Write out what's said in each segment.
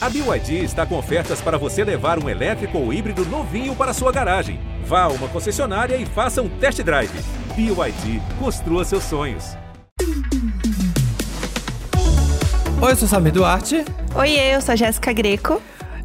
A BYD está com ofertas para você levar um elétrico ou híbrido novinho para sua garagem. Vá a uma concessionária e faça um test drive. BYD, construa seus sonhos. Oi, eu sou Samir Duarte. Oi, eu sou a Jéssica Greco.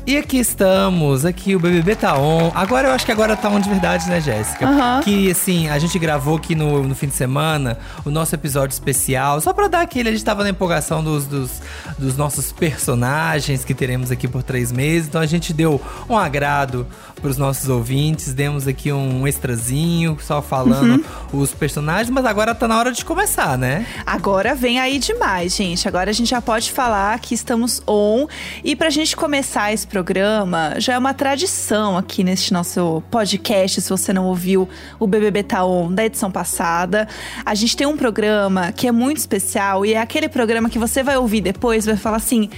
E aqui estamos, aqui o BBB tá on. Agora eu acho que agora tá on de verdade, né, Jéssica? Aham. Que assim, a gente gravou aqui no, no fim de semana o nosso episódio especial, só pra dar aquele. A gente tava na empolgação dos, dos, dos nossos personagens que teremos aqui por três meses. Então a gente deu um agrado pros nossos ouvintes, demos aqui um extrazinho, só falando os personagens, mas agora tá na hora de começar, né? Agora vem aí demais, gente. Agora a gente já pode falar que estamos on. E pra gente começar esse programa, já é uma tradição aqui neste nosso podcast. Se você não ouviu o BBB Tá On da edição passada, a gente tem um programa que é muito especial e é aquele programa que você vai ouvir depois vai falar assim: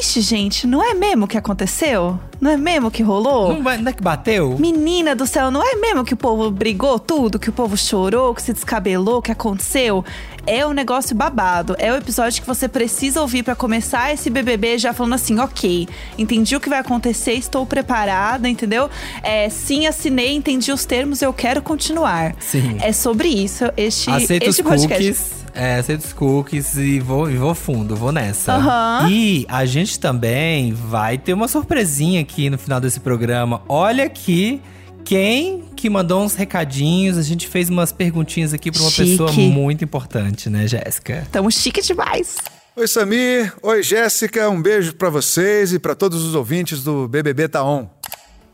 Ixi, gente, não é mesmo que aconteceu? Não é mesmo que rolou? Não, não é que bateu? Menina do céu, não é mesmo que o povo brigou tudo, que o povo chorou, que se descabelou, que aconteceu? É um negócio babado. É o episódio que você precisa ouvir pra começar esse BBB já falando assim, ok, entendi o que vai acontecer, estou preparada, entendeu? É, sim, assinei, entendi os termos, eu quero continuar. Sim. É sobre isso este, Aceito este podcast. cookies. É, aceito os cookies e vou, e vou fundo, vou nessa. Aham. E a gente também vai ter uma surpresinha aqui no final desse programa. Olha aqui quem que mandou uns recadinhos. A gente fez umas perguntinhas aqui pra uma Chique. pessoa muito importante, né, Jéssica? Tamo chique demais. Oi, Samir. Oi, Jéssica. Um beijo pra vocês e pra todos os ouvintes do BBB Tá On.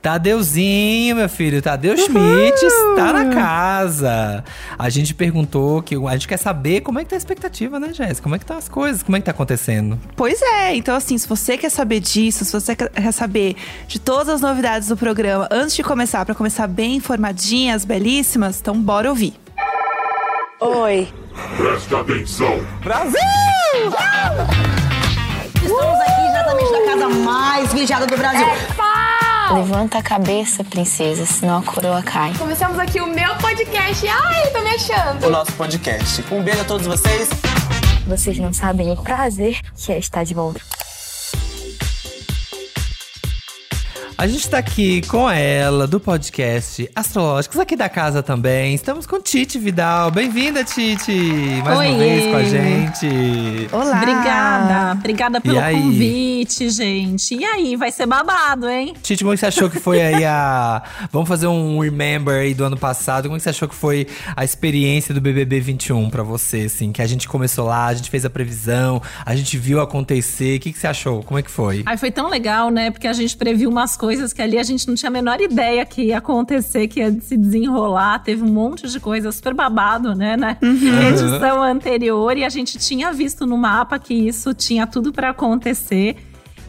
Tadeuzinho, meu filho, Tadeu Schmidt está na casa. A gente perguntou que a gente quer saber como é que tá a expectativa, né, Jéssica? Como é que tá as coisas? Como é que tá acontecendo? Pois é, então assim, se você quer saber disso, se você quer saber de todas as novidades do programa antes de começar, pra começar bem informadinhas, belíssimas, então bora ouvir. Oi. Preste atenção. Estamos aqui diretamente da casa mais vigiada do Brasil. Levanta a cabeça, princesa, senão a coroa cai. Começamos aqui o meu podcast. Ai, tô me achando. o nosso podcast. Um beijo a todos vocês. Vocês não sabem o prazer que é estar de volta. A gente tá aqui com ela, do podcast Astrológicos, aqui da casa também. Estamos com Titi Vidal. Bem-vinda, Titi! Mais uma Oiê. vez com a gente. Olá! Obrigada, obrigada pelo convite, gente. E aí, vai ser babado, hein? Titi, como é que você achou que foi aí a. Vamos fazer um remember aí do ano passado. Como é que você achou que foi a experiência do BBB 21 pra você, assim? Que a gente começou lá, a gente fez a previsão, a gente viu acontecer. O que, que você achou? Como é que foi? Aí foi tão legal, né? Porque a gente previu umas coisas que ali a gente não tinha a menor ideia que ia acontecer, que ia se desenrolar. Teve um monte de coisa super babado, né? Na edição anterior. E a gente tinha visto no mapa que isso tinha tudo pra acontecer.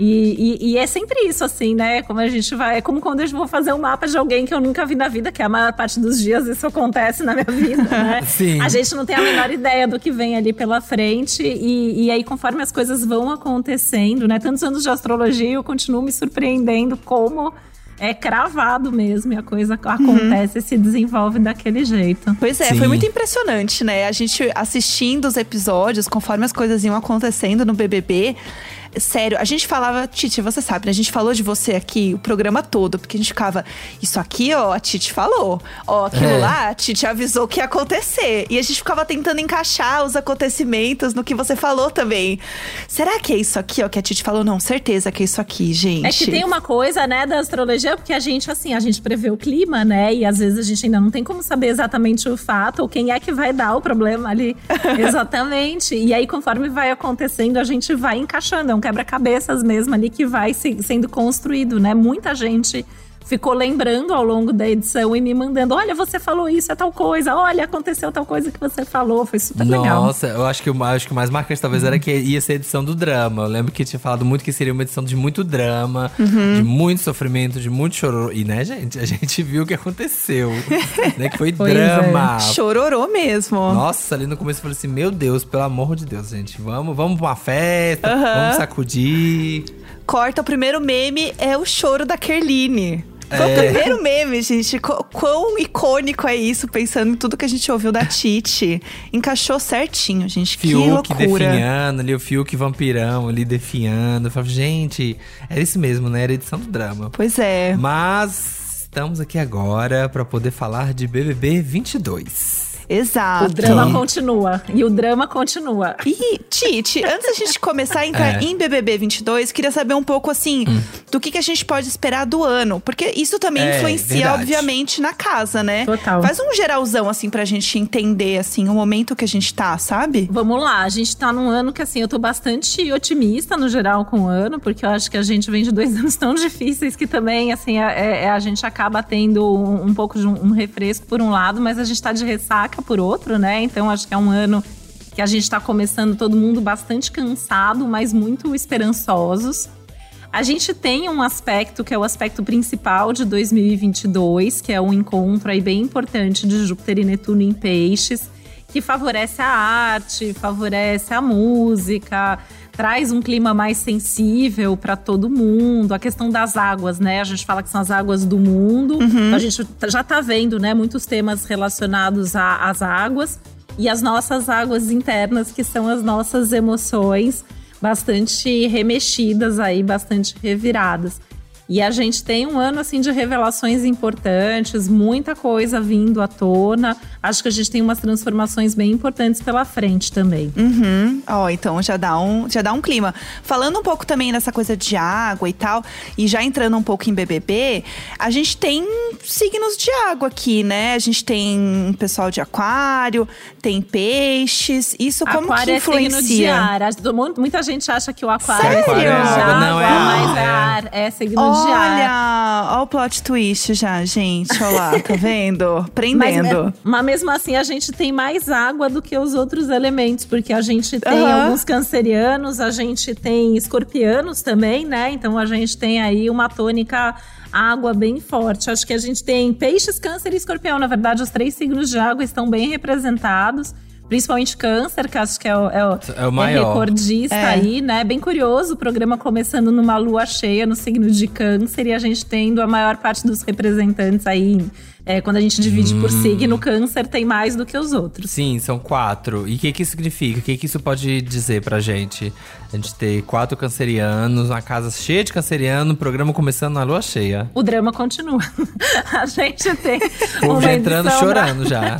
E, e- e é sempre isso, assim, né? Como a gente vai. É como quando eu vou fazer um mapa de alguém que eu nunca vi na vida, que a maior parte dos dias isso acontece na minha vida, né? Sim. A gente não tem a menor ideia do que vem ali pela frente. E, e aí, conforme as coisas vão acontecendo, né? Tantos anos de astrologia, eu continuo me surpreendendo como é cravado mesmo. E a coisa acontece e se desenvolve daquele jeito. Pois é, Sim. foi muito impressionante, né? A gente assistindo os episódios, conforme as coisas iam acontecendo no BBB. Sério, a gente falava, Titi, você sabe, né? A gente falou de você aqui o programa todo, porque a gente ficava, isso aqui, ó, a Titi falou. Ó, aquilo É. lá, a Titi avisou que ia acontecer. E a gente ficava tentando encaixar os acontecimentos no que você falou também. Será que é isso aqui, ó, que a Titi falou? Não, certeza que é isso aqui, gente. É que tem uma coisa, né, da astrologia, porque a gente, assim, a gente prevê o clima, né? E às vezes a gente ainda não tem como saber exatamente o fato ou quem é que vai dar o problema ali. exatamente. E aí, conforme vai acontecendo, a gente vai encaixando. É um quebra-cabeças mesmo ali que vai se- sendo construído, né? Muita gente ficou lembrando ao longo da edição e me mandando: olha, você falou isso, é tal coisa, olha, aconteceu tal coisa que você falou. Foi super legal. Nossa, eu acho que, o, acho que o mais marcante talvez era que ia ser a edição do drama. Eu lembro que tinha falado muito que seria uma edição de muito drama, de muito sofrimento, de muito choro. E, né, gente? A gente viu o que aconteceu. né, que foi Pois drama. Chororô mesmo. Nossa, ali no começo eu falei assim: Meu Deus, pelo amor de Deus, gente. Vamos, vamos pra uma festa, vamos sacudir. Corta o primeiro meme, é o choro da Kerline. Foi o primeiro meme, gente. Qu- Quão icônico é isso, pensando em tudo que a gente ouviu da Titi. Encaixou certinho, gente. que Fiuk loucura. definhando ali, o Fiuk vampirão ali definhando. Eu falo, gente, era isso mesmo, né? Era edição do drama. Pois é. Mas estamos aqui agora pra poder falar de BBB 22. Exato. O drama continua. E o drama continua. E, Titi, antes da gente começar a entrar É. em BBB 22, queria saber um pouco, assim, do que, que a gente pode esperar do ano. Porque isso também É, influencia, verdade. obviamente, na casa, né? Total. Faz um geralzão, assim, pra gente entender, assim, o momento que a gente tá, sabe? Vamos lá, a gente tá num ano que, assim, eu tô bastante otimista no geral com o ano, porque eu acho que a gente vem de dois anos tão difíceis que também, assim, é- é- a gente acaba tendo um, um pouco de um, um refresco por um lado, mas a gente tá de ressaca por outro, né? Então acho que é um ano que a gente tá começando todo mundo bastante cansado, mas muito esperançosos. A gente tem um aspecto que é o aspecto principal de 2022, que é um encontro aí bem importante de Júpiter e Netuno em Peixes, que favorece a arte, favorece a música, traz um clima mais sensível para todo mundo. A questão das águas, né? A gente fala que são as águas do mundo. A gente já tá vendo, né, muitos temas relacionados às águas e as nossas águas internas, que são as nossas emoções bastante remexidas aí, bastante reviradas. E a gente tem um ano assim de revelações importantes, muita coisa vindo à tona. Acho que a gente tem umas transformações bem importantes pela frente também. Uhum. Ó, então já dá, um, já dá um clima. Falando um pouco também nessa coisa de água e tal, e já entrando um pouco em BBB, a gente tem signos de água aqui, né? A gente tem pessoal de aquário, tem peixes. Isso como aquário que é signo de influencia? ar. Muita gente acha que o aquário Sério? é signo de água, não, é ar, mas é é. ar, é signo de Olha, olha o plot twist já, gente. Olha lá, tá vendo? Mas, Prendendo. é- mas mesmo assim, a gente tem mais água do que os outros elementos, porque a gente tem Aham. alguns cancerianos, a gente tem escorpianos também, né? Então a gente tem aí uma tônica água bem forte. Acho que a gente tem peixes, câncer e escorpião. Na verdade, os três signos de água estão bem representados. Principalmente câncer, que acho que é o, é o, É o maior. recordista É. aí, né? Bem curioso, o programa começando numa lua cheia no signo de câncer e a gente tendo a maior parte dos representantes aí. É, quando a gente divide por Hum. signo, câncer tem mais do que os outros. Sim, são quatro. E o que que isso significa? O que que isso pode dizer pra gente? A gente ter quatro cancerianos, uma casa cheia de canceriano, o programa começando na lua cheia. O drama continua. a gente tem. O povo já entrando edição da- chorando já.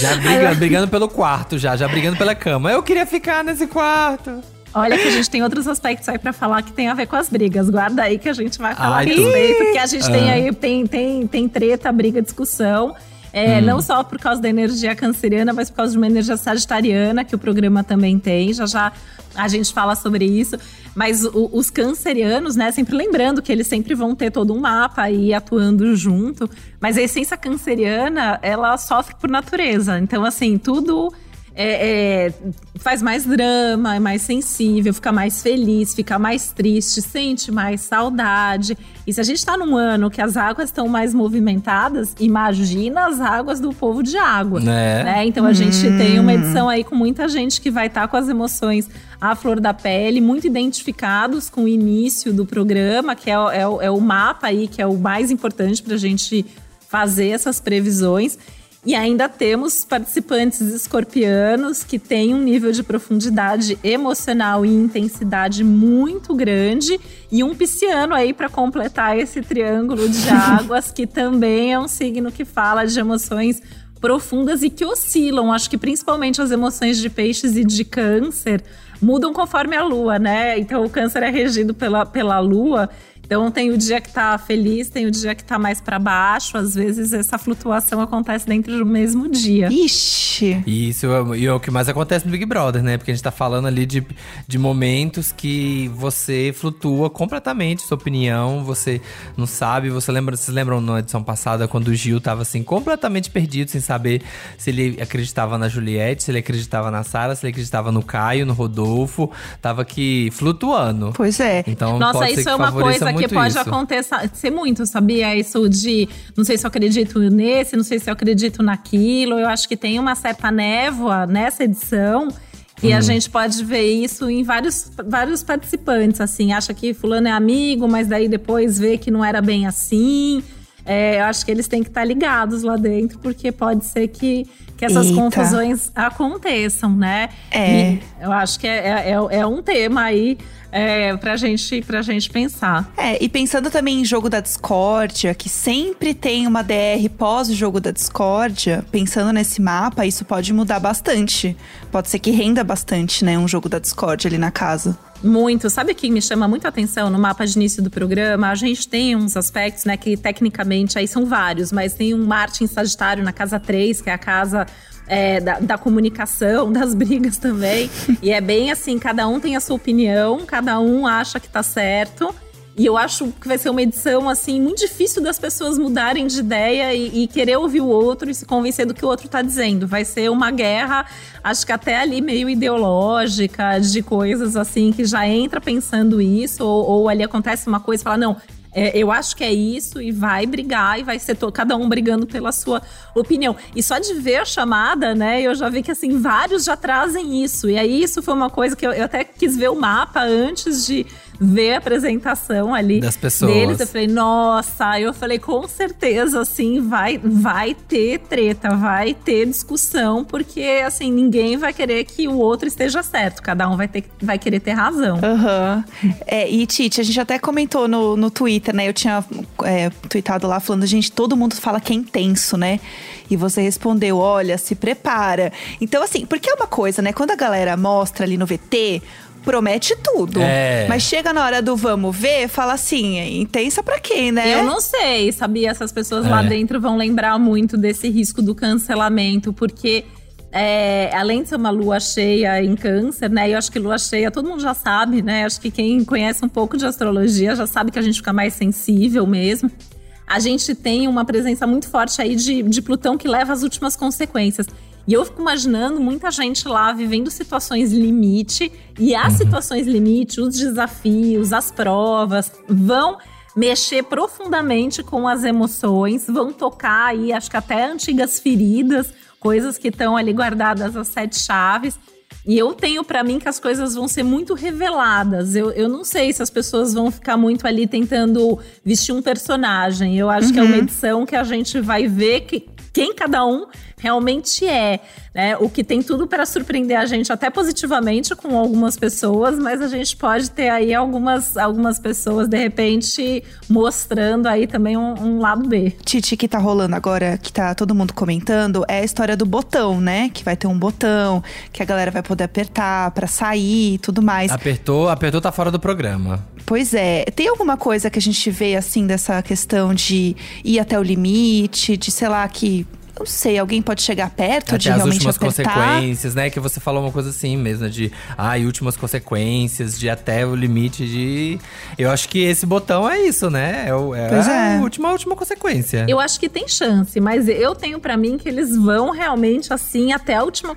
Já brigando, brigando pelo quarto, já, já brigando pela cama. Eu queria ficar nesse quarto. Olha que a gente tem outros aspectos aí pra falar que tem a ver com as brigas. Guarda aí que a gente vai falar Ai, a respeito, porque a gente tem Ah. aí tem, tem, tem treta, briga, discussão. É, Hum. Não só por causa da energia canceriana, mas por causa de uma energia sagitariana, que o programa também tem. Já já a gente fala sobre isso. Mas o- os cancerianos, né, sempre lembrando que eles sempre vão ter todo um mapa aí atuando junto. Mas a essência canceriana, ela sofre por natureza. Então, assim, tudo é, é, faz mais drama, é mais sensível, fica mais feliz, fica mais triste, sente mais saudade. E se a gente tá num ano que as águas estão mais movimentadas, imagina as águas do povo de água. Né? Então a gente tem uma edição aí com muita gente que vai estar com as emoções à flor da pele, muito identificados com o início do programa, que é, o- é é o mapa aí, que é o mais importante pra gente fazer essas previsões. E ainda temos participantes escorpianos que têm um nível de profundidade emocional e intensidade muito grande e um pisciano aí para completar esse triângulo de águas que também é um signo que fala de emoções profundas e que oscilam. Acho que principalmente as emoções de peixes e de câncer mudam conforme a lua, né? Então o câncer é regido pela, pela lua. Então tem o dia que tá feliz, tem o dia que tá mais para baixo. Às vezes essa flutuação acontece dentro do mesmo dia. Ixi. Isso é, e é o que mais acontece no Big Brother, né? Porque a gente tá falando ali de, de momentos que você flutua completamente sua opinião, você não sabe, você lembra, vocês lembram na edição passada quando o Gil tava assim completamente perdido, sem saber se ele acreditava na Juliette, se ele acreditava na Sara, se ele acreditava no Caio, no Rodolfo, tava aqui flutuando. Pois é. Então Nossa, pode ser isso que é uma favoreça coisa que muito pode isso. acontecer muito, sabia? Isso de não sei se eu acredito nesse, não sei se eu acredito naquilo. Eu acho que tem uma certa névoa nessa edição E a gente pode ver isso em vários, vários participantes, assim. Acha que fulano é amigo, mas daí depois vê que não era bem assim. É, eu acho que eles têm que estar ligados lá dentro, porque pode ser que, que essas Eita. confusões aconteçam, né? É. E eu acho que é, é, é um tema aí é, pra, gente, pra gente pensar. É, e pensando também em jogo da discórdia, que sempre tem uma DR pós o jogo da discórdia, pensando nesse mapa, isso pode mudar bastante. Pode ser que renda bastante, né, um jogo da discórdia ali na casa. Muito. Sabe o que me chama muito atenção no mapa de início do programa? A gente tem uns aspectos, né, que tecnicamente aí são vários, mas tem um Marte em Sagitário na casa 3, que é a casa é, da, da comunicação, das brigas também. e é bem assim, cada um tem a sua opinião, cada um acha que tá certo. E eu acho que vai ser uma edição, assim, muito difícil das pessoas mudarem de ideia e, e querer ouvir o outro e se convencer do que o outro tá dizendo. Vai ser uma guerra, acho que até ali meio ideológica, de coisas assim, que já entra pensando isso, ou, ou ali acontece uma coisa e fala, não, é, eu acho que é isso, e vai brigar, e vai ser to- cada um brigando pela sua opinião. E só de ver a chamada, né, eu já vi que, assim, vários já trazem isso. E aí, isso foi uma coisa que eu, eu até quis ver o mapa antes de ver a apresentação ali Das pessoas. deles. Eu falei, nossa, eu falei, com certeza, assim, vai, vai ter treta, vai ter discussão, porque, assim, ninguém vai querer que o outro esteja certo. Cada um vai, ter, vai querer ter razão. Aham. É, e Tite, a gente até comentou no, no Twitter, né? Eu tinha é, tweetado lá falando, gente, todo mundo fala que é intenso, né? E você respondeu, olha, se prepara. Então, assim, porque é uma coisa, né? Quando a galera mostra ali no VT, promete tudo. É. Mas chega na hora do vamos ver, fala assim, é intensa pra quem, né? Eu não sei, sabia? Essas pessoas lá É. dentro vão lembrar muito desse risco do cancelamento, porque é, além de ser uma lua cheia em câncer, né? Eu acho que lua cheia, todo mundo já sabe, né? Acho que quem conhece um pouco de astrologia já sabe que a gente fica mais sensível mesmo. A gente tem uma presença muito forte aí de, de Plutão que leva às últimas consequências. E eu fico imaginando muita gente lá vivendo situações limite, e as situações limite, os desafios, as provas, vão mexer profundamente com as emoções, vão tocar aí, acho que até antigas feridas, coisas que estão ali guardadas às sete chaves. E eu tenho pra mim que as coisas vão ser muito reveladas. Eu, eu não sei se as pessoas vão ficar muito ali tentando vestir um personagem. Eu acho que é uma edição que a gente vai ver que, quem cada um realmente é, né? O que tem tudo para surpreender a gente até positivamente com algumas pessoas, mas a gente pode ter aí algumas, algumas pessoas de repente mostrando aí também um, um lado B. Titi, que tá rolando agora, que tá todo mundo comentando, é a história do botão, né? Que vai ter um botão, que a galera vai poder apertar pra sair e tudo mais. Apertou, apertou, tá fora do programa. Pois é. Tem alguma coisa que a gente vê, assim, dessa questão de ir até o limite, de sei lá, que. Não sei, alguém pode chegar perto de Até as realmente últimas apertar. consequências, né? Que você falou uma coisa assim mesmo, de ai, últimas consequências, de até o limite de. Eu acho que esse botão é isso, né? É, o, é Pois a é. última, última consequência. Eu acho que tem chance, mas eu tenho pra mim que eles vão realmente assim até a última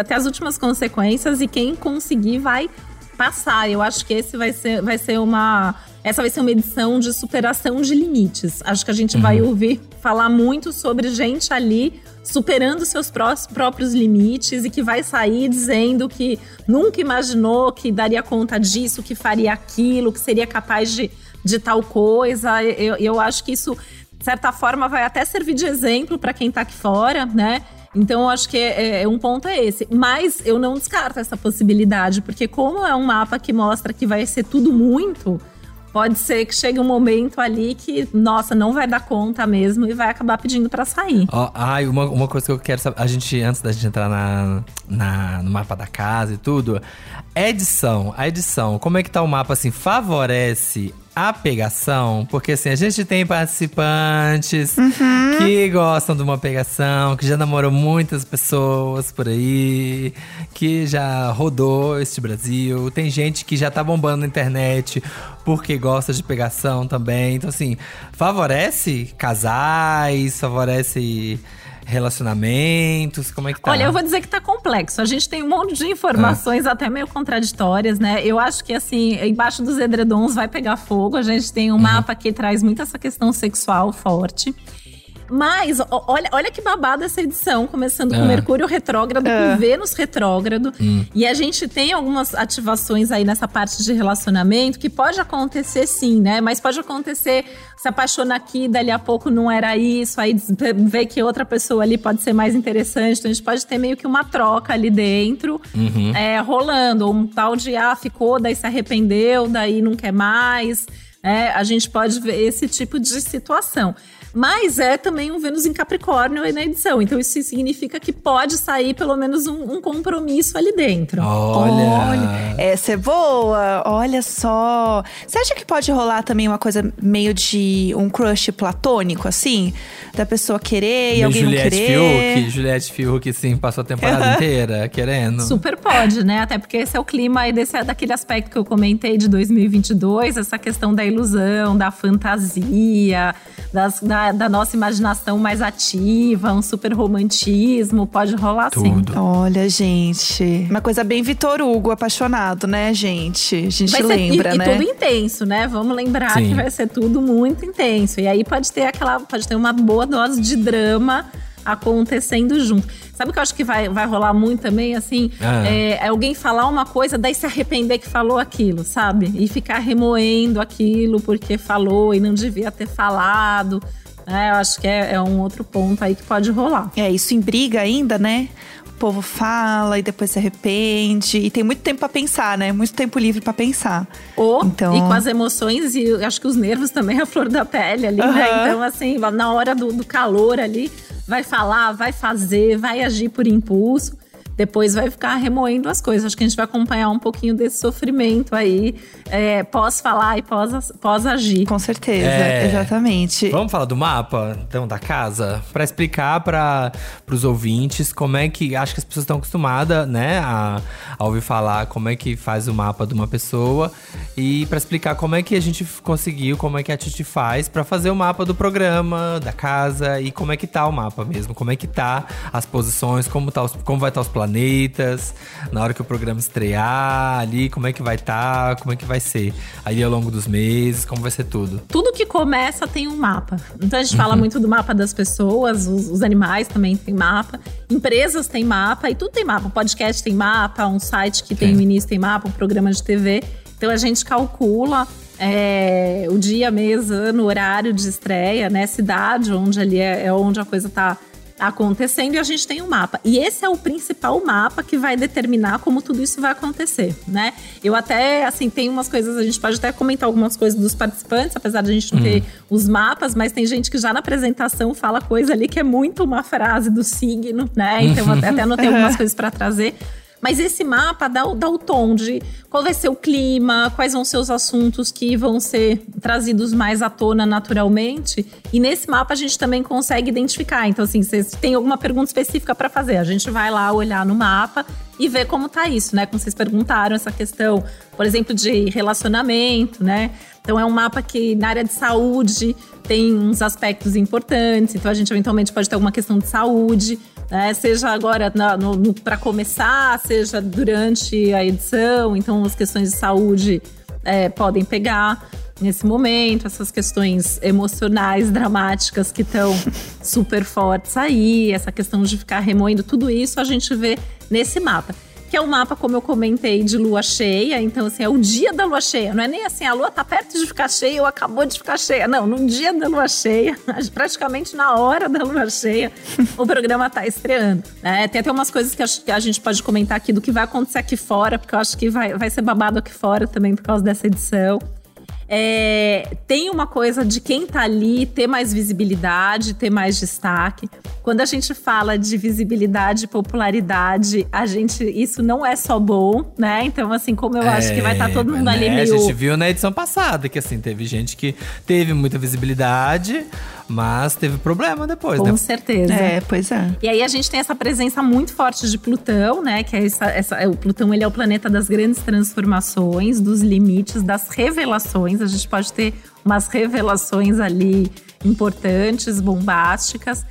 até as últimas consequências e quem conseguir vai passar. Eu acho que esse vai ser, vai ser uma essa vai ser uma edição de superação de limites. Acho que a gente vai ouvir falar muito sobre gente ali superando seus próprios limites e que vai sair dizendo que nunca imaginou que daria conta disso, que faria aquilo, que seria capaz de, de tal coisa. Eu, eu acho que isso de certa forma, vai até servir de exemplo para quem tá aqui fora, né? Então, eu acho que é, é- um ponto é esse. Mas eu não descarto essa possibilidade, porque como é um mapa que mostra que vai ser tudo muito, pode ser que chegue um momento ali que, nossa, não vai dar conta mesmo e vai acabar pedindo para sair. Ó, ai, uma, uma coisa que eu quero saber. A gente, antes da gente entrar na, na- no mapa da casa e tudo, edição, a edição, como é que tá o mapa assim? Favorece a pegação? Porque assim, a gente tem participantes que gostam de uma pegação, que já namorou muitas pessoas por aí, que já rodou este Brasil. Tem gente que já tá bombando na internet porque gosta de pegação também. Então, assim, favorece casais, favorece relacionamentos, como é que tá? Olha, eu vou dizer que tá complexo. A gente tem um monte de informações até meio contraditórias, né? Eu acho que, assim, embaixo dos edredons vai pegar fogo. A gente tem um mapa que traz muito essa questão sexual forte. Mas olha, olha que babada essa edição, começando com Ah. Mercúrio retrógrado, Ah. com Vênus retrógrado. Hum. E a gente tem algumas ativações aí nessa parte de relacionamento que pode acontecer sim, né? Mas pode acontecer, se apaixona aqui, dali a pouco não era isso, aí vê que outra pessoa ali pode ser mais interessante. Então a gente pode ter meio que uma troca ali dentro, Uhum. é, rolando. Ou um tal de, ah, ficou, daí se arrependeu, daí não quer mais. É, a gente pode ver esse tipo de situação. Mas é também um Vênus em Capricórnio aí na edição. Então isso significa que pode sair pelo menos um, um compromisso ali dentro. Olha. Essa é boa, olha só. Você acha que pode rolar também uma coisa meio de um crush platônico, assim? Da pessoa querer e alguém Juliette não querer? Fiuk, Juliette Fiuk, sim, passou a temporada inteira querendo. Super pode, né? Até porque esse é o clima aí desse, daquele aspecto que eu comentei de 2022, essa questão da ilusão, da fantasia, das- da, da nossa imaginação mais ativa, um super romantismo, pode rolar sim. Tudo. Olha, gente. Uma coisa bem Vitor Hugo apaixonado, né, gente? A gente Vai ser, lembra, e, né? e tudo intenso, né? Vamos lembrar Sim. que vai ser tudo muito intenso. E aí pode ter aquela, pode ter uma boa dose de drama acontecendo junto. Sabe o que eu acho que vai, vai rolar muito também, assim? Ah. É, é alguém falar uma coisa, daí se arrepender que falou aquilo, sabe? E ficar remoendo aquilo porque falou e não devia ter falado. É, eu acho que é, é um outro ponto aí que pode rolar. É, isso em briga ainda, né? O povo fala e depois se arrepende. E tem muito tempo pra pensar, né? Muito tempo livre pra pensar. Ou, Então- e com as emoções, e eu acho que os nervos também é a flor da pele ali, né? Aham. Então, assim, na hora do, do calor ali, vai falar, vai fazer, vai agir por impulso. Depois vai ficar remoendo as coisas. Acho que a gente vai acompanhar um pouquinho desse sofrimento aí, é, pós falar e pós, pós agir. Com certeza, É. exatamente. Vamos falar do mapa, então, da casa? Pra explicar para os ouvintes como é que. Acho que as pessoas estão acostumadas, né, a, a ouvir falar como é que faz o mapa de uma pessoa. E pra explicar como é que a gente conseguiu, como é que a Titi faz pra fazer o mapa do programa, da casa e como é que tá o mapa mesmo. Como é que tá as posições, como, tá os, como vai estar os planetas, na hora que o programa estrear ali, como é que vai estar, como é que vai ser. Ali ao longo dos meses, como vai ser tudo. tudo que começa tem um mapa. Então a gente fala muito do mapa das pessoas, os, os animais também tem mapa, empresas têm mapa e tudo tem mapa. Podcast tem mapa, um site que tem o início tem mapa, um programa de TV. Então a gente calcula é, o dia, mês, ano, horário de estreia, né? Cidade, onde ali é, é onde a coisa tá acontecendo e a gente tem um mapa. E esse é o principal mapa que vai determinar como tudo isso vai acontecer, né? Eu até, assim, tem umas coisas, a gente pode até comentar algumas coisas dos participantes, apesar de a gente não ter os mapas, mas tem gente que já na apresentação fala coisa ali que é muito uma frase do signo, né? Então até, até anotei algumas coisas para trazer. Mas esse mapa dá, dá o tom de qual vai ser o clima, quais vão ser os assuntos que vão ser trazidos mais à tona naturalmente. E nesse mapa a gente também consegue identificar. Então, assim, se tem alguma pergunta específica para fazer, a gente vai lá olhar no mapa e ver como tá isso, né? Como vocês perguntaram, essa questão, por exemplo, de relacionamento, né? Então é um mapa que na área de saúde tem uns aspectos importantes. Então a gente eventualmente pode ter alguma questão de saúde, né? Seja agora para começar, seja durante a edição. Então as questões de saúde é, podem pegar nesse momento, essas questões emocionais, dramáticas que estão super fortes aí, essa questão de ficar remoendo, tudo isso a gente vê nesse mapa. Que é um mapa, como eu comentei, de lua cheia. Então, assim, é o dia da lua cheia. Não é nem assim, a lua tá perto de ficar cheia ou acabou de ficar cheia. Não, no dia da lua cheia, praticamente na hora da lua cheia, o programa tá estreando. né? Tem até umas coisas que que a gente pode comentar aqui do que vai acontecer aqui fora, porque eu acho que vai, vai ser babado aqui fora também por causa dessa edição. É, tem uma coisa de quem tá ali ter mais visibilidade, ter mais destaque. Quando a gente fala de visibilidade e popularidade, a gente isso não é só bom, né? Então, assim, como eu acho que vai estar todo mundo né? ali A meio. gente viu na edição passada que assim, teve gente que teve muita visibilidade, mas teve problema depois, Com né? certeza. É, pois é. E aí a gente tem essa presença muito forte de Plutão, né? Que é essa, essa, é, o Plutão ele é o planeta das grandes transformações, dos limites, das revelações. A gente pode ter umas revelações ali importantes, bombásticas.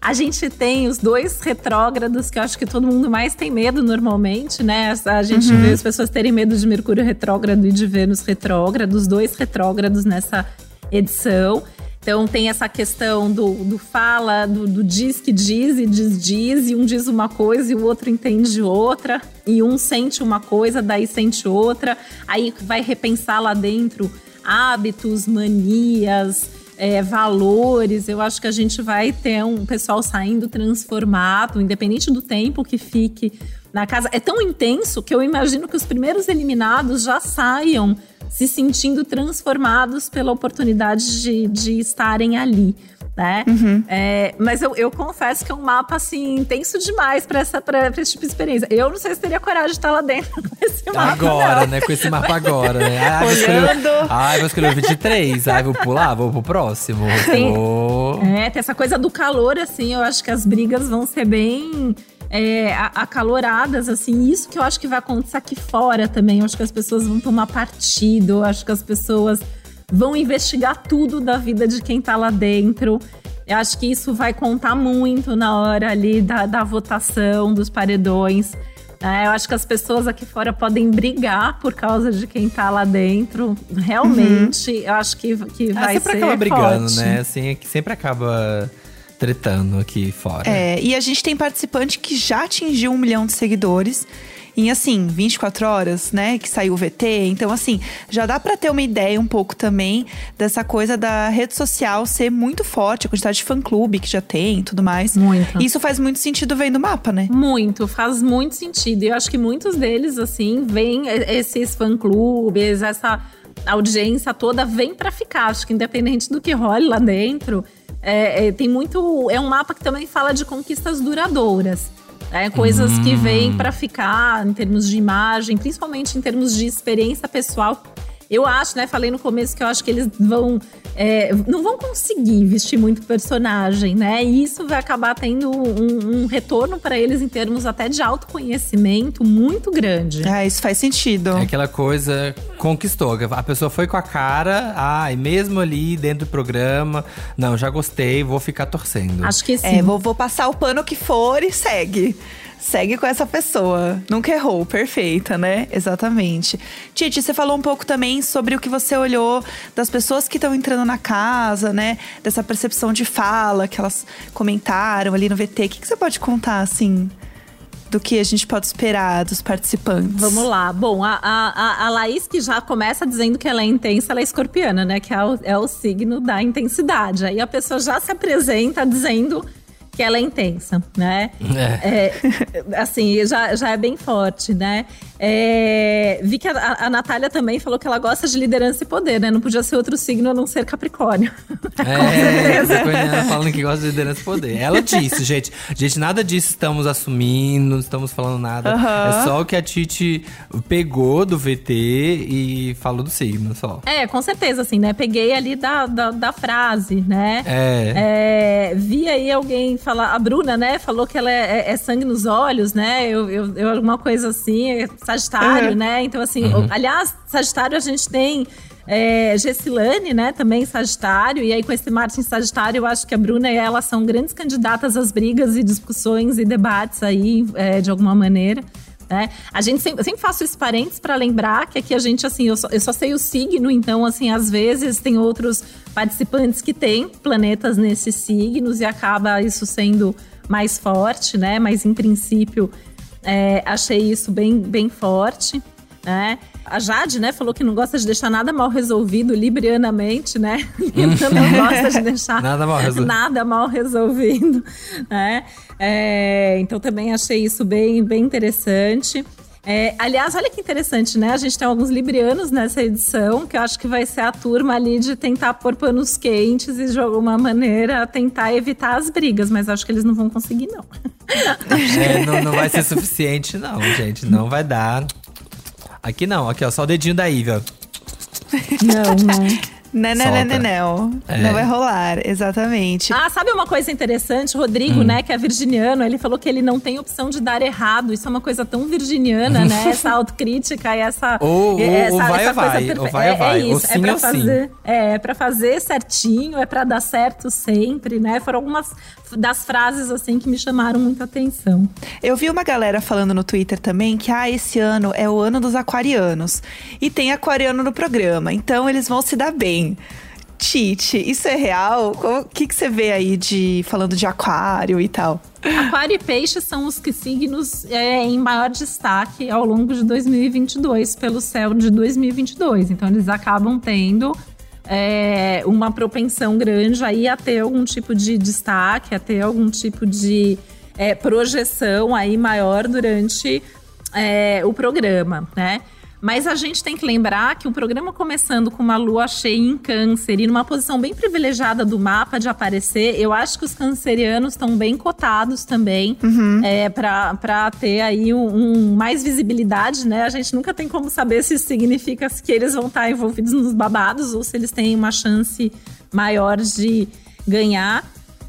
A gente tem os dois retrógrados, que eu acho que todo mundo mais tem medo normalmente, né? A gente vê as pessoas terem medo de Mercúrio retrógrado e de Vênus retrógrado, os dois retrógrados nessa edição. Então tem essa questão do, do fala, do, do diz que diz e diz diz, e um diz uma coisa e o outro entende outra, e um sente uma coisa, daí sente outra, aí vai repensar lá dentro hábitos, manias, é, valores. Eu acho que a gente vai ter um pessoal saindo transformado, independente do tempo que fique na casa. É tão intenso que eu imagino que os primeiros eliminados já saiam se sentindo transformados pela oportunidade de, de estarem ali. Né? Uhum. É, mas eu, eu, confesso que é um mapa assim intenso demais para essa pra, pra esse tipo de experiência. Eu não sei se teria coragem de estar lá dentro com esse mapa. Agora, não. né? Com esse mapa agora, né? Ai, vou escolher, ai, vou escolher o 23. Ai, vou pular, vou pro próximo. Sim. É, tem essa coisa do calor, assim. Eu acho que as brigas vão ser bem é, acaloradas, assim. Isso que eu acho que vai acontecer aqui fora também. Eu acho que as pessoas vão tomar partido, eu acho que as pessoas vão investigar tudo da vida de quem tá lá dentro. Eu acho que isso vai contar muito na hora ali da, da votação, dos paredões. É, eu acho que as pessoas aqui fora podem brigar por causa de quem tá lá dentro. Realmente, uhum. eu acho que, que ah, vai sempre ser acaba brigando, forte. né? Assim, é que sempre acaba tretando aqui fora. É, e a gente tem participante que já atingiu um milhão de seguidores em assim, 24 horas, né, que saiu o VT. Então, assim, já dá para ter uma ideia um pouco também dessa coisa da rede social ser muito forte, a quantidade de fã-clube que já tem e tudo mais. Muito. Isso faz muito sentido vendo o mapa, né? Muito, faz muito sentido. E eu acho que muitos deles, assim, vêm esses fã-clubes, essa audiência toda vem para ficar. Acho que independente do que role lá dentro, é, é, tem muito. É um mapa que também fala de conquistas duradouras. É, coisas hum. que vêm para ficar em termos de imagem, principalmente em termos de experiência pessoal. Eu acho, né? Falei no começo que eu acho que eles vão. É, não vão conseguir vestir muito personagem, né? E isso vai acabar tendo um, um retorno para eles em termos até de autoconhecimento muito grande. Ah, isso faz sentido. É aquela coisa conquistou. A pessoa foi com a cara, ah, e mesmo ali dentro do programa, não, já gostei, vou ficar torcendo. Acho que sim. É, vou, vou passar o pano que for e segue segue com essa pessoa. Nunca errou, perfeita, né? Exatamente. Titi, você falou um pouco também sobre o que você olhou das pessoas que estão entrando na casa, né? Dessa percepção de fala que elas comentaram ali no VT. O que, que você pode contar, assim? do que a gente pode esperar dos participantes. Vamos lá. Bom, a, a, a Laís, que já começa dizendo que ela é intensa, ela é escorpiana, né? Que é o, é o signo da intensidade. Aí a pessoa já se apresenta dizendo que ela é intensa, né? É. É, assim, já, já é bem forte, né? É, vi que a, a Natália também falou que ela gosta de liderança e poder, né? Não podia ser outro signo a não ser Capricórnio. É, falando que gosta de liderança e poder. Ela disse, gente. Gente, nada disso estamos assumindo, não estamos falando nada. Uhum. É só o que a Titi pegou do VT e falou do signo só. É, com certeza, assim, né? Peguei ali da, da, da frase, né? É. é. Vi aí alguém falar, a Bruna, né? Falou que ela é, é, é sangue nos olhos, né? Eu, eu, eu, alguma coisa assim Sagitário, uhum. né? Então, assim, uhum. aliás, Sagitário a gente tem é, Gessilane, né, também Sagitário, e aí com esse Marte em Sagitário, eu acho que a Bruna e ela são grandes candidatas às brigas e discussões e debates aí, é, de alguma maneira. Né? A gente sempre, eu sempre faço esses parentes para lembrar que aqui a gente, assim, eu só, eu só sei o signo, então, assim, às vezes tem outros participantes que têm planetas nesses signos e acaba isso sendo mais forte, né? Mas em princípio é, achei isso bem, bem forte. Né? A Jade, né, falou que não gosta de deixar nada mal resolvido librianamente, né? Libra não gosta de deixar nada mal resolvido. Nada mal resolvido, né? É, então também achei isso bem, bem interessante. É, aliás, olha que interessante, né? A gente tem alguns librianos nessa edição, que eu acho que vai ser a turma ali de tentar pôr panos quentes e de alguma maneira tentar evitar as brigas, mas acho que eles não vão conseguir, não. É, não, não vai ser suficiente, não, gente. Não vai dar. Aqui não, aqui ó, só o dedinho da Ivy, Não, não. Não, não, não, não, não. É. Não vai rolar, exatamente. Ah, sabe uma coisa interessante? Rodrigo, hum. né, que é virginiano, ele falou que ele não tem opção de dar errado. Isso é uma coisa tão virginiana, né? Essa autocrítica e essa. Ou, essa, ou vai essa vai, coisa ou vai, é, vai. É isso, ou sim, é pra ou fazer. Sim. É, é pra fazer certinho, é pra dar certo sempre, né? Foram algumas das frases assim que me chamaram muita atenção. Eu vi uma galera falando no Twitter também que ah, esse ano é o ano dos aquarianos. E tem aquariano no programa, então eles vão se dar bem. Tite, isso é real? O que, que você vê aí de falando de aquário e tal? Aquário e peixe são os que signos é, em maior destaque ao longo de 2022 pelo céu de 2022. Então eles acabam tendo é, uma propensão grande aí a ter algum tipo de destaque, a ter algum tipo de é, projeção aí maior durante é, o programa, né? Mas a gente tem que lembrar que o programa começando com uma lua cheia em câncer e numa posição bem privilegiada do mapa de aparecer, eu acho que os cancerianos estão bem cotados também uhum. é, para ter aí um, um, mais visibilidade, né? A gente nunca tem como saber se isso significa que eles vão estar envolvidos nos babados ou se eles têm uma chance maior de ganhar.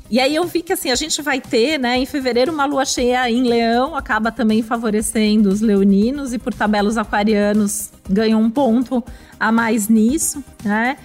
E aí eu vi que assim, a gente vai ter, né, em fevereiro uma lua cheia em Leão, acaba também favorecendo os leoninos e por tabela os aquarianos ganham um ponto a mais nisso, né?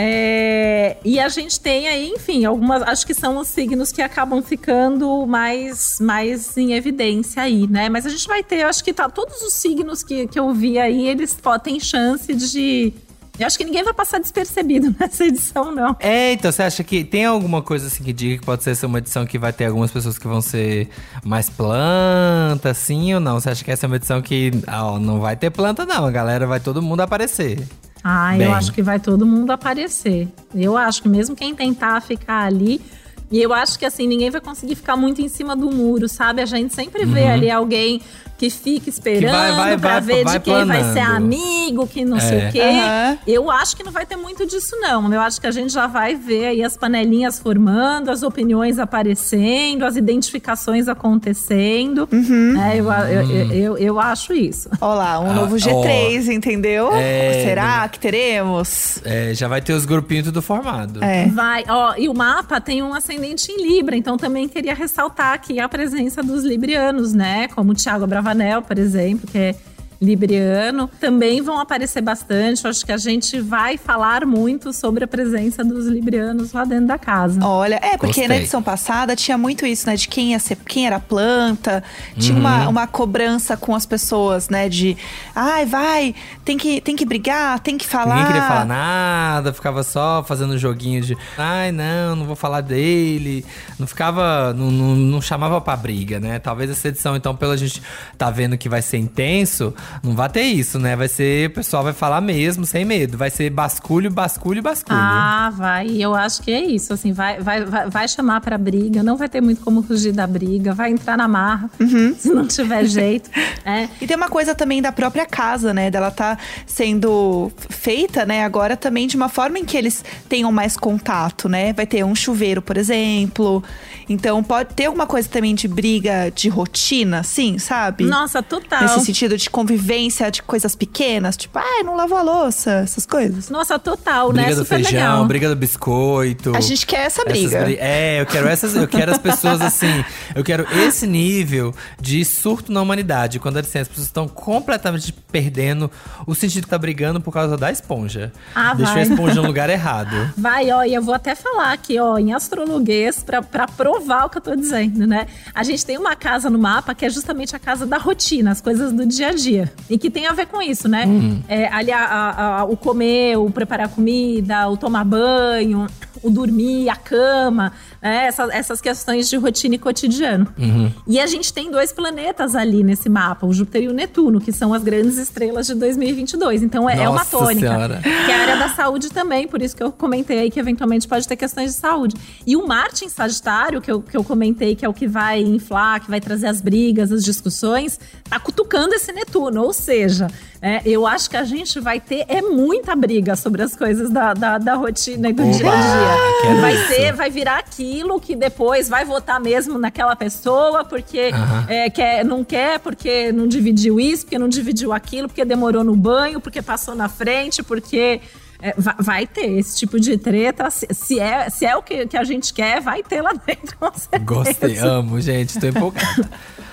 É, e a gente tem aí, enfim, algumas, acho que são os signos que acabam ficando mais, mais em evidência aí, né? Mas a gente vai ter, acho que tá, todos os signos que, que eu vi aí, eles têm chance de eu acho que ninguém vai passar despercebido nessa edição, não. É, então você acha que tem alguma coisa assim que diga que pode ser uma edição que vai ter algumas pessoas que vão ser mais planta, assim ou não? Você acha que essa é uma edição que ó, não vai ter planta, não? A galera vai todo mundo aparecer. Ah, Bem. eu acho que vai todo mundo aparecer. Eu acho que mesmo quem tentar ficar ali. E eu acho que assim, ninguém vai conseguir ficar muito em cima do muro, sabe? A gente sempre vê uhum. ali alguém que fica esperando que vai, vai, pra vai, ver de quem planando. vai ser amigo, que não é. sei o quê. Uhum. Eu acho que não vai ter muito disso, não. Eu acho que a gente já vai ver aí as panelinhas formando, as opiniões aparecendo, as identificações acontecendo. Uhum. É, eu, eu, eu, eu, eu acho isso. Olá, um ah, novo G3, entendeu? É, Será que teremos? É, já vai ter os grupinhos tudo formado. É. Vai, ó, e o mapa tem um ascendente em Libra, então também queria ressaltar aqui a presença dos librianos, né? Como o Thiago Abravanel Ravanel, por exemplo, que é libriano, também vão aparecer bastante. Eu acho que a gente vai falar muito sobre a presença dos librianos lá dentro da casa. Olha, é, porque Gostei. na edição passada tinha muito isso, né? De quem ia ser, quem era planta, tinha uhum. uma, uma cobrança com as pessoas, né? De ai, vai, tem que, tem que brigar, tem que falar. Ninguém queria falar nada, ficava só fazendo um joguinho de ai, não, não vou falar dele. Não ficava, não, não, não chamava pra briga, né? Talvez essa edição, então, pela gente tá vendo que vai ser intenso, não vai ter isso, né? Vai ser, o pessoal vai falar mesmo, sem medo. Vai ser basculho, basculho, basculho. Ah, vai. Eu acho que é isso. Assim, vai, vai, vai, vai chamar pra briga, não vai ter muito como fugir da briga, vai entrar na marra, uhum. se não tiver jeito. é. E tem uma coisa também da própria casa, né? Dela tá sendo feita, né, agora também de uma forma em que eles tenham mais contato, né? Vai ter um chuveiro, por exemplo. Então pode ter alguma coisa também de briga de rotina, assim, sabe? Nossa, total. Nesse sentido de convivência de coisas pequenas, tipo, ai, ah, não lavou a louça, essas coisas. Nossa, total, briga né? Briga do Super feijão, legal. briga do biscoito. A gente quer essa briga. Bri é, eu quero essas, eu quero as pessoas assim, eu quero esse nível de surto na humanidade, quando assim, as pessoas estão completamente perdendo o sentido que tá brigando por causa da esponja. Ah, Deixou vai. a esponja no lugar errado. Vai, ó, e eu vou até falar aqui, ó, em astrologuês, pra, pra provar o que eu tô dizendo, né? A gente tem uma casa no mapa que é justamente a casa da rotina, as coisas do dia a dia. E que tem a ver com isso, né? Uhum. É, ali a, a, a, o comer, o preparar comida, o tomar banho, o dormir, a cama, né? Essas, essas questões de rotina e cotidiano. Uhum. E a gente tem dois planetas ali nesse mapa, o Júpiter e o Netuno, que são as grandes estrelas de 2022. Então é, é uma tônica. Senhora. Que é a área da saúde também, por isso que eu comentei aí que eventualmente pode ter questões de saúde. E o Marte em Sagitário, que eu, que eu comentei que é o que vai inflar, que vai trazer as brigas, as discussões, tá cutucando esse Netuno. Ou seja, é, eu acho que a gente vai ter é muita briga sobre as coisas da, da, da rotina e do Oba, dia a dia. Vai ser, vai virar aquilo que depois vai votar mesmo naquela pessoa porque é, quer, não quer, porque não dividiu isso, porque não dividiu aquilo, porque demorou no banho, porque passou na frente, porque é, vai, ter esse tipo de treta. Se, se, é, se é o que, que a gente quer, vai ter lá dentro, com certeza. Gostei, amo, gente. Tô empolgada.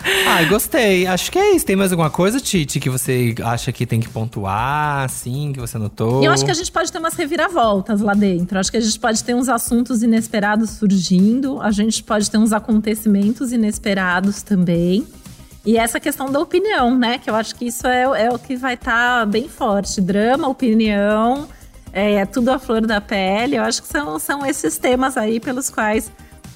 Ai, gostei. Acho que é isso. Tem mais alguma coisa, Titi, que você acha que tem que pontuar, assim, que você notou? Eu acho que a gente pode ter umas reviravoltas lá dentro. Acho que a gente pode ter uns assuntos inesperados surgindo. A gente pode ter uns acontecimentos inesperados também. E essa questão da opinião, né? Que eu acho que isso é, é o que vai estar tá bem forte. Drama, opinião é, é tudo a flor da pele. Eu acho que são, são esses temas aí pelos quais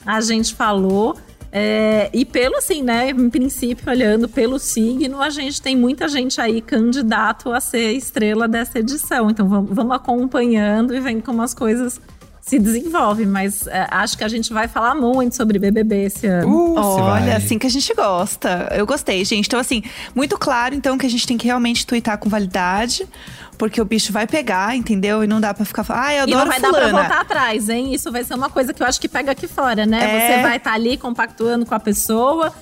a gente falou. É, e pelo assim, né, em princípio, olhando pelo signo, a gente tem muita gente aí candidato a ser estrela dessa edição. Então vamos, vamos acompanhando e vendo como as coisas se desenvolve, mas é, acho que a gente vai falar muito sobre BBB esse ano. Uh, Olha, assim que a gente gosta. Eu gostei, gente. Então, assim, muito claro, então, que a gente tem que realmente twittar com validade. Porque o bicho vai pegar, entendeu? E não dá pra ficar falando, ah, eu adoro E não vai fulana. dar pra voltar atrás, hein? Isso vai ser uma coisa que eu acho que pega aqui fora, né? É. Você vai estar ali compactuando com a pessoa.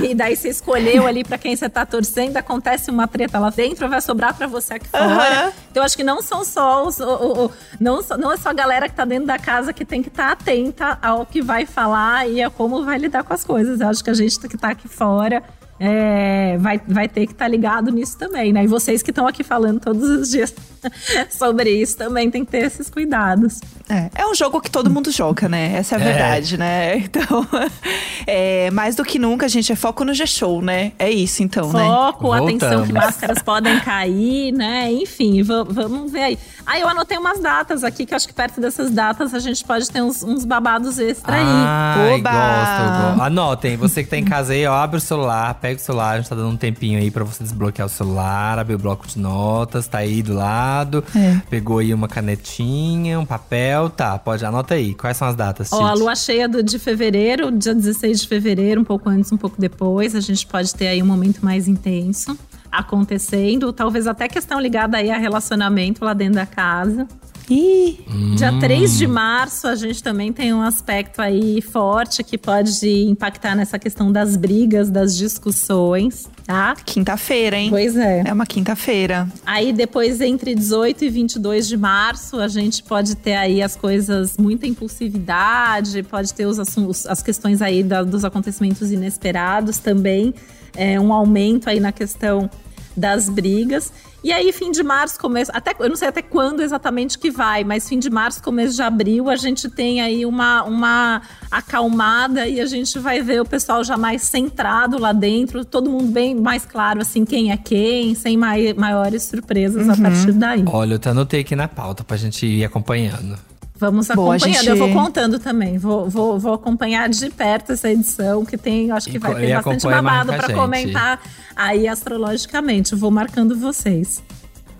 E, e daí você escolheu ali pra quem você tá torcendo, acontece uma treta lá dentro, vai sobrar pra você aqui fora. Aham. Então acho que não são só os. o- o- o- não, não é só a galera que tá dentro da casa que tem que estar atenta ao que vai falar e a como vai lidar com as coisas. Eu acho que a gente que tá aqui fora. É, vai, vai ter que estar ligado nisso também, né? E vocês que estão aqui falando todos os dias sobre isso também tem que ter esses cuidados. É, é um jogo que todo mundo joga, né? Essa é a É. verdade, né? Então, é, mais do que nunca, gente, é foco no G-Show, né? É isso, então, né? Foco, atenção que máscaras podem cair, né? Enfim, va- vamos ver aí. Ah, eu anotei umas datas aqui, que eu acho que perto dessas datas a gente pode ter uns, uns babados extra aí. Ai, Oba! gosto, eu gosto. Anotem, você que tá em casa aí, ó, abre o celular, pega o celular, a gente tá dando um tempinho aí pra você desbloquear o celular, abrir o bloco de notas, tá aí do lado. É. Pegou aí uma canetinha, um papel, tá, pode, anota aí. Quais são as datas, Ó, a Tite? lua cheia do, de fevereiro, dia 16 de fevereiro, um pouco antes, um pouco depois. A gente pode ter aí um momento mais intenso acontecendo. Talvez até questão ligada aí a relacionamento lá dentro da casa. Ih, Dia 3 de março, a gente também tem um aspecto aí forte que pode impactar nessa questão das brigas, das discussões, tá? quinta-feira, hein? Pois é. É uma quinta-feira. Aí depois, entre 18 e 22 de março, a gente pode ter aí as coisas, muita impulsividade, pode ter os assuntos, as questões aí da- dos acontecimentos inesperados também, é, um aumento aí na questão das brigas. E aí, fim de março, começo. Até, eu não sei até quando exatamente que vai, mas fim de março, começo de abril, a gente tem aí uma, uma acalmada e a gente vai ver o pessoal já mais centrado lá dentro, todo mundo bem mais claro, assim, quem é quem, sem mai- maiores surpresas a partir daí. Olha, eu até anotei aqui na pauta pra gente ir acompanhando. Vamos Boa, acompanhando. gente- Eu vou contando também. Vou, vou, vou acompanhar de perto essa edição, que tem, acho que vai ter e bastante babado com a pra gente. comentar aí astrologicamente. Vou marcando vocês.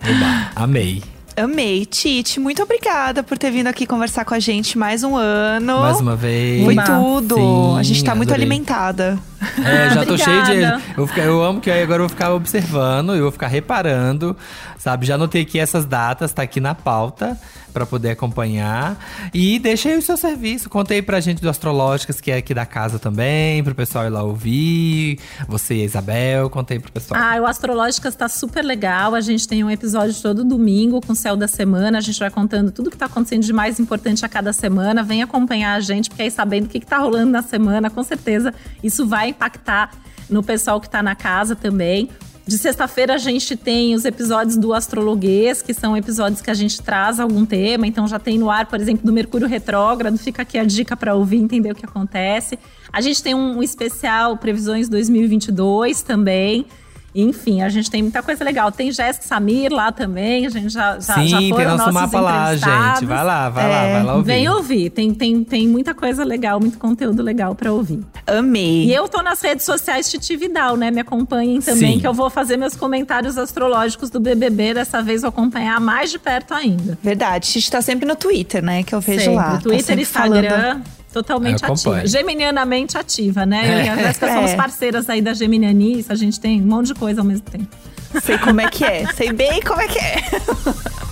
Oba, amei. Amei. Tite, muito obrigada por ter vindo aqui conversar com a gente mais um ano. Mais uma vez. Foi tudo. Sim, a gente tá muito adorei. alimentada. É, já tô cheio de. Eu, ficar- eu amo que aí agora eu vou ficar observando, eu vou ficar reparando, sabe? Já anotei aqui essas datas, tá aqui na pauta pra poder acompanhar. E deixa aí o seu serviço. Contei pra gente do Astrológicas, que é aqui da casa também, pro pessoal ir lá ouvir. Você e a Isabel, contei pro pessoal. Ah, o Astrológicas tá super legal. A gente tem um episódio todo domingo com o Céu da Semana. A gente vai contando tudo que tá acontecendo de mais importante a cada semana. Vem acompanhar a gente, porque aí sabendo o que, que tá rolando na semana, com certeza isso vai impactar no pessoal que tá na casa também. De sexta-feira a gente tem os episódios do Astrologuês, que são episódios que a gente traz algum tema. Então já tem no ar, por exemplo, do Mercúrio Retrógrado. Fica aqui a dica para ouvir, entender o que acontece. A gente tem um especial Previsões 2022 também. Enfim, a gente tem muita coisa legal. Tem Jéssica Samir lá também, a gente já, já, Sim, já tem foram nosso nossos mapa lá, entrevistados. gente. Vai lá, vai lá, É, vai lá ouvir. Vem ouvir, tem, tem, tem muita coisa legal, muito conteúdo legal para ouvir. Amei. E eu tô nas redes sociais Titi Vidal, né? Me acompanhem também, Sim. que eu vou fazer meus comentários astrológicos do BBB. Dessa vez vou acompanhar mais de perto ainda. Verdade. Tite tá sempre no Twitter, né? Que eu vejo Sempre. lá. Tá Twitter, sempre Instagram, falando. Totalmente Eu acompanho. ativa. Geminianamente ativa, né? Eu e a Jéssica É. somos parceiras aí da Geminianice, a gente tem um monte de coisa ao mesmo tempo. Sei como é que é. Sei bem como é que é.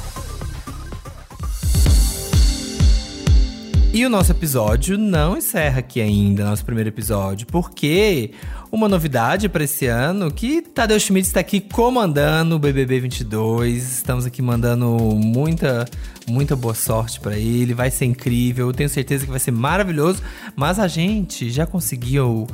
E o nosso episódio não encerra aqui ainda, nosso primeiro episódio, porque uma novidade para esse ano que Tadeu Schmidt está aqui comandando o BBB 22. Estamos aqui mandando muita muita boa sorte para ele, vai ser incrível, tenho certeza que vai ser maravilhoso, mas a gente já conseguiu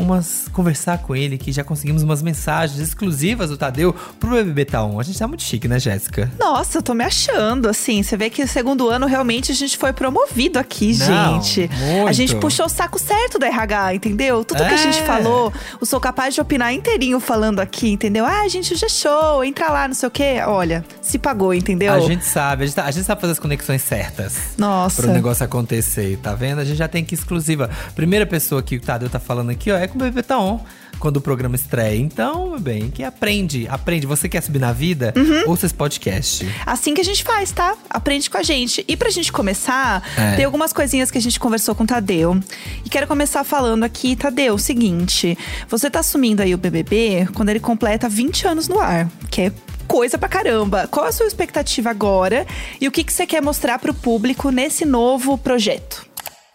umas conversar com ele, que já conseguimos umas mensagens exclusivas do Tadeu pro BBB Taon. A gente tá muito chique, né, Jéssica? Nossa, eu tô me achando, assim. Você vê que no segundo ano realmente a gente foi promovido aqui, Não, gente. muito. A gente puxou o saco certo do RH, entendeu? Tudo que a gente É. falou, eu sou capaz de opinar inteirinho falando aqui, entendeu? Ah, gente, já é show, entra lá, não sei o quê. Olha, se pagou, entendeu? A gente sabe, a gente, tá- a gente sabe fazer as conexões certas. Nossa. Pro negócio acontecer, tá vendo? A gente já tem que exclusiva. Primeira pessoa que o Tadeu tá falando aqui, ó, é com o BBB Taon. Quando o programa estreia. Então, meu bem, que aprende, aprende. Você quer subir na vida? Uhum. Ouça esse podcast. Assim que a gente faz, tá? Aprende com a gente. E pra gente começar, É. tem algumas coisinhas que a gente conversou com o Tadeu. E quero começar falando aqui, Tadeu, o seguinte: você tá assumindo aí o BBB quando ele completa 20 anos no ar, que é coisa pra caramba. Qual a sua expectativa agora e o que, que você quer mostrar pro público nesse novo projeto?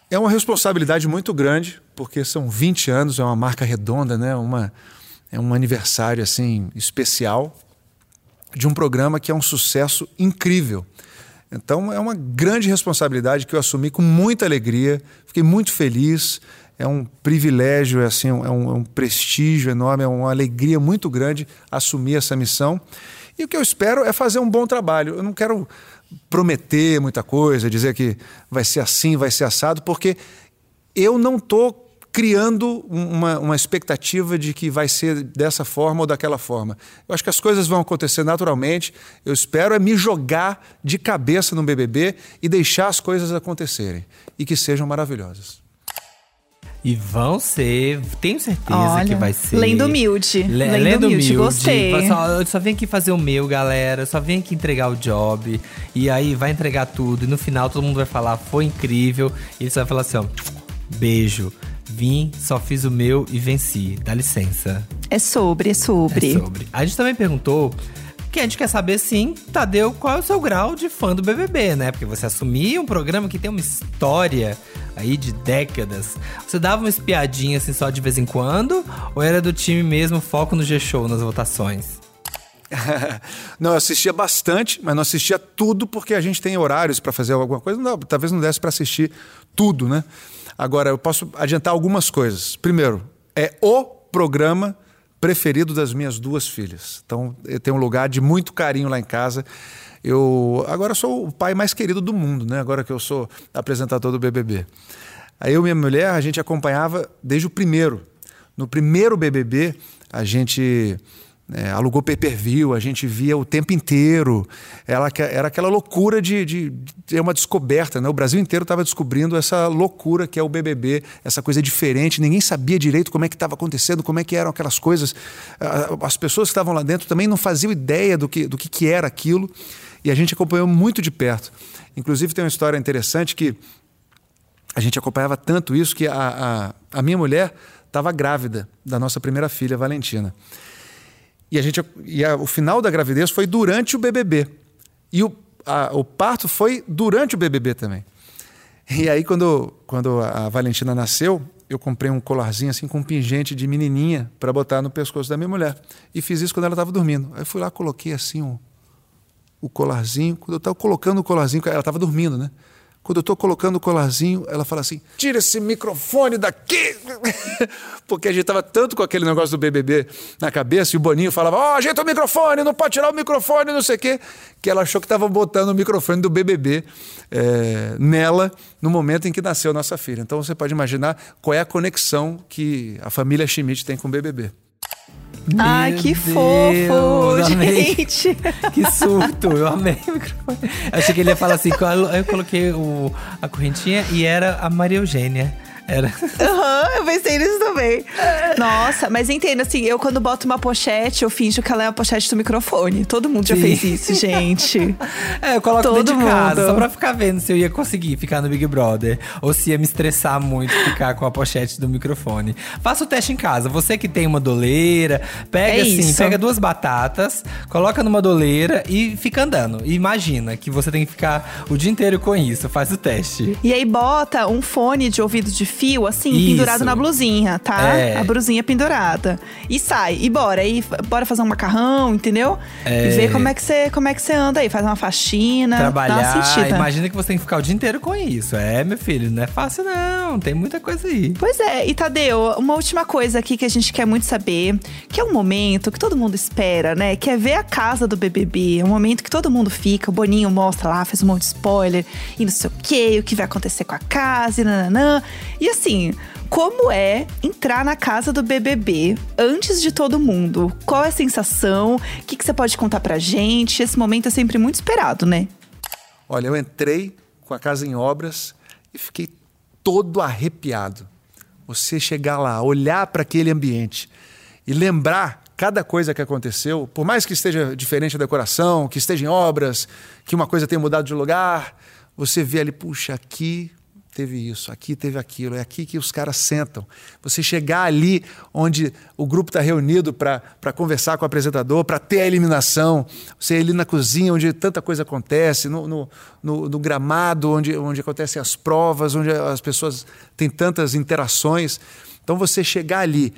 É uma responsabilidade muito grande, porque são 20 anos, é uma marca redonda, né? Uma, é um aniversário assim especial de um programa que é um sucesso incrível. Então é uma grande responsabilidade que eu assumi com muita alegria, fiquei muito feliz. É um privilégio, é, assim, é, um, é um prestígio enorme, é uma alegria muito grande assumir essa missão. E o que eu espero é fazer um bom trabalho. Eu não quero prometer muita coisa, dizer que vai ser assim, vai ser assado, porque eu não estou criando uma, uma expectativa de que vai ser dessa forma ou daquela forma. Eu acho que as coisas vão acontecer naturalmente. Eu espero é me jogar de cabeça no BBB e deixar as coisas acontecerem e que sejam maravilhosas. E vão ser, tenho certeza Olha, que vai ser. lendo humilde. Le- Lendo lendo humilde, humilde. gostei. Fala assim, Eu só vim aqui fazer o meu, galera. Eu só vim aqui entregar o job. E aí vai entregar tudo. E no final todo mundo vai falar, foi incrível. E ele só vai falar assim, ó. Beijo. Vim, só fiz o meu e venci. Dá licença. É sobre, é sobre. É sobre. A gente também perguntou. Que a gente quer saber, sim, Tadeu, qual é o seu grau de fã do BBB, né? Porque você assumia um programa que tem uma história aí de décadas. Você dava uma espiadinha assim só de vez em quando? Ou era do time mesmo, foco no G-Show, nas votações? não, eu assistia bastante, mas não assistia tudo porque a gente tem horários para fazer alguma coisa. Não, talvez não desse para assistir tudo, né? Agora, eu posso adiantar algumas coisas. Primeiro, é o programa preferido das minhas duas filhas. Então, eu tenho um lugar de muito carinho lá em casa. Eu agora sou o pai mais querido do mundo, né? Agora que eu sou apresentador do BBB. Aí eu e minha mulher, a gente acompanhava desde o primeiro. No primeiro BBB, a gente é, alugou pay-per-view, a gente via o tempo inteiro. Ela, era aquela loucura de, de, de uma descoberta, né? O Brasil inteiro estava descobrindo essa loucura que é o BBB, essa coisa diferente. Ninguém sabia direito como é que estava acontecendo, como é que eram aquelas coisas. As pessoas que estavam lá dentro também não faziam ideia do que, do que, que era aquilo. E a gente acompanhou muito de perto. Inclusive tem uma história interessante que a gente acompanhava tanto isso que a, a, a minha mulher estava grávida da nossa primeira filha, Valentina. E, a gente, e a, o final da gravidez foi durante o BBB. E o, a, o parto foi durante o BBB também. E aí, quando, quando a Valentina nasceu, eu comprei um colarzinho assim com um pingente de menininha para botar no pescoço da minha mulher. E fiz isso quando ela estava dormindo. Aí fui lá, coloquei assim o, o colarzinho. Quando eu estava colocando o colarzinho, ela estava dormindo, né? Quando eu estou colocando o colarzinho, ela fala assim: tira esse microfone daqui! Porque a gente estava tanto com aquele negócio do BBB na cabeça e o Boninho falava: ó, oh, ajeita o microfone, não pode tirar o microfone, não sei o quê. Que ela achou que estava botando o microfone do BBB é, nela no momento em que nasceu nossa filha. Então você pode imaginar qual é a conexão que a família Schmidt tem com o BBB. Meu Ai, que Deus, fofo, gente. Que surto, eu amei o microfone. Eu achei que ele ia falar assim, eu coloquei o, a correntinha e era a Maria Eugênia. Era. Aham, uhum, eu pensei nisso também. Nossa, mas entenda, assim, eu quando boto uma pochete, eu finjo que ela é a pochete do microfone. Todo mundo já Sim. fez isso, gente. É, eu coloco Todo dentro de casa, mundo. só pra ficar vendo se eu ia conseguir ficar no Big Brother. Ou se ia me estressar muito ficar com a pochete do microfone. Faça o teste em casa. Você que tem uma doleira, pega é assim, isso. pega duas batatas, coloca numa doleira e fica andando. E imagina que você tem que ficar o dia inteiro com isso. Faz o teste. E aí bota um fone de ouvido de fio, assim, Isso. pendurado na blusinha, tá? É. A blusinha pendurada. E sai, e bora. E bora fazer um macarrão, entendeu? É. E ver como é, que você, como é que você anda aí. Faz uma faxina, Trabalhar, imagina que você tem que ficar o dia inteiro com isso. É, meu filho, não é fácil não, tem muita coisa aí. Pois é, e Tadeu, uma última coisa aqui que a gente quer muito saber, que é um momento que todo mundo espera, né? Que é ver a casa do BBB. É um momento que todo mundo fica, o Boninho mostra lá, fez um monte de spoiler, e não sei o quê, o que vai acontecer com a casa, e nananã. E assim, como é entrar na casa do BBB antes de todo mundo? Qual é a sensação? O que, que você pode contar pra gente? Esse momento é sempre muito esperado, né? Olha, eu entrei com a casa em obras e fiquei todo arrepiado. Você chegar lá, olhar para aquele ambiente e lembrar cada coisa que aconteceu, por mais que esteja diferente a decoração, que esteja em obras, que uma coisa tenha mudado de lugar, você vê ali, puxa, aqui teve isso, aqui teve aquilo, é aqui que os caras sentam. Você chegar ali onde o grupo está reunido para conversar com o apresentador, para ter a eliminação, você ir ali na cozinha onde tanta coisa acontece, no, no, no- no gramado onde, onde acontecem as provas, onde as pessoas têm tantas interações. Então você chegar ali,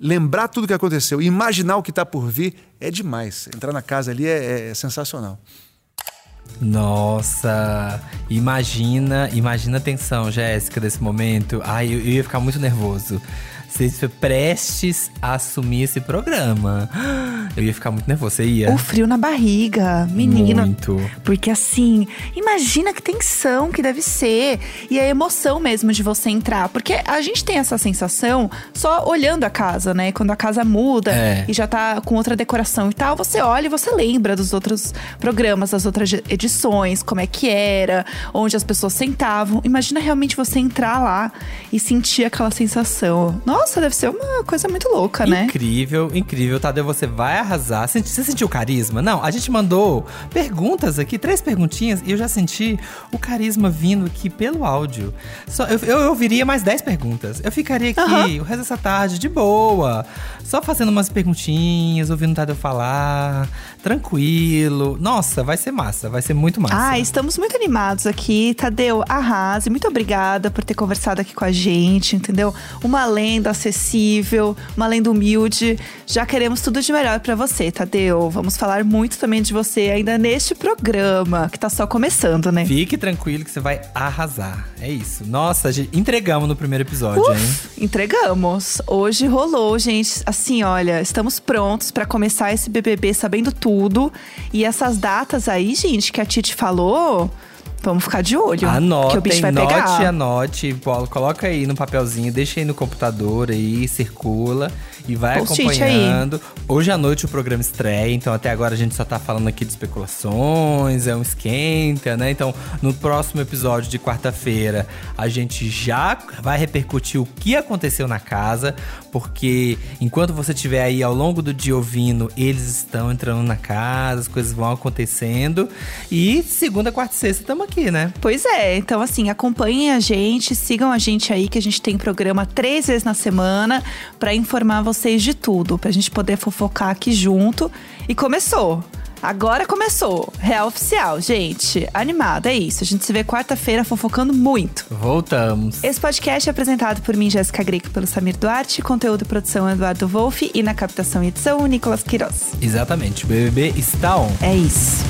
lembrar tudo que aconteceu, imaginar o que está por vir, é demais. Entrar na casa ali é- é sensacional. Nossa, imagina, imagina a tensão, Jéssica, desse momento. Ai, eu, eu ia ficar muito nervoso. Você foi prestes a assumir esse programa. Eu ia ficar muito nervoso, você ia? O frio na barriga, menina. Muito. Porque assim, imagina que tensão que deve ser. E a emoção mesmo de você entrar. Porque a gente tem essa sensação só olhando a casa, né? Quando a casa muda É. e já tá com outra decoração e tal, você olha e você lembra dos outros programas, das outras edições, como é que era, onde as pessoas sentavam. Imagina realmente você entrar lá e sentir aquela sensação. Nossa, deve ser uma coisa muito louca, né? Incrível, incrível. Tadeu, você vai arrasar. Você sentiu o carisma? Não, a gente mandou perguntas aqui, três perguntinhas, e eu já senti o carisma vindo aqui pelo áudio. Só, eu, eu, ouviria mais dez perguntas. Eu ficaria aqui Aham. o resto dessa tarde, de boa. Só fazendo umas perguntinhas, ouvindo o Tadeu falar. Tranquilo. Nossa, vai ser massa, vai ser muito massa. Ah, estamos muito animados aqui. Tadeu, arrase. Muito obrigada por ter conversado aqui com a gente, entendeu? Uma lenda acessível, uma lenda humilde. Já queremos tudo de melhor pra você, Tadeu. Vamos falar muito também de você ainda neste programa, que tá só começando, né? Fique tranquilo que você vai arrasar. É isso. Nossa, gente, entregamos no primeiro episódio, hein? Uf, entregamos. Hoje rolou, gente. Assim, olha, estamos prontos pra começar esse BBB sabendo tudo. E essas datas aí, gente, que a Titi falou, vamos ficar de olho. Anote, que o bicho vai note, pegar. anote, Paulo, coloca aí no papelzinho, deixa aí no computador aí, circula e vai Post-it acompanhando. Hoje à noite o programa estreia, então até agora a gente só tá falando aqui de especulações, é um esquenta, né? Então, no próximo episódio de quarta-feira, a gente já vai repercutir o que aconteceu na casa, porque enquanto você estiver aí ao longo do dia ouvindo, eles estão entrando na casa, as coisas vão acontecendo. E segunda, quarta e sexta estamos aqui, né? Pois é, então assim, acompanhem a gente, sigam a gente aí, que a gente tem programa três vezes na semana pra informar vocês de tudo, pra gente poder fofocar aqui junto. E começou! Agora começou! Real oficial, gente. Animada, é isso. A gente se vê quarta-feira fofocando muito. Voltamos. Esse podcast é apresentado por mim, Jéssica Greco, pelo Samir Duarte, conteúdo e produção Eduardo Wolff e na captação e edição, Nicolas Queiroz. Exatamente, o BBB está on. É isso.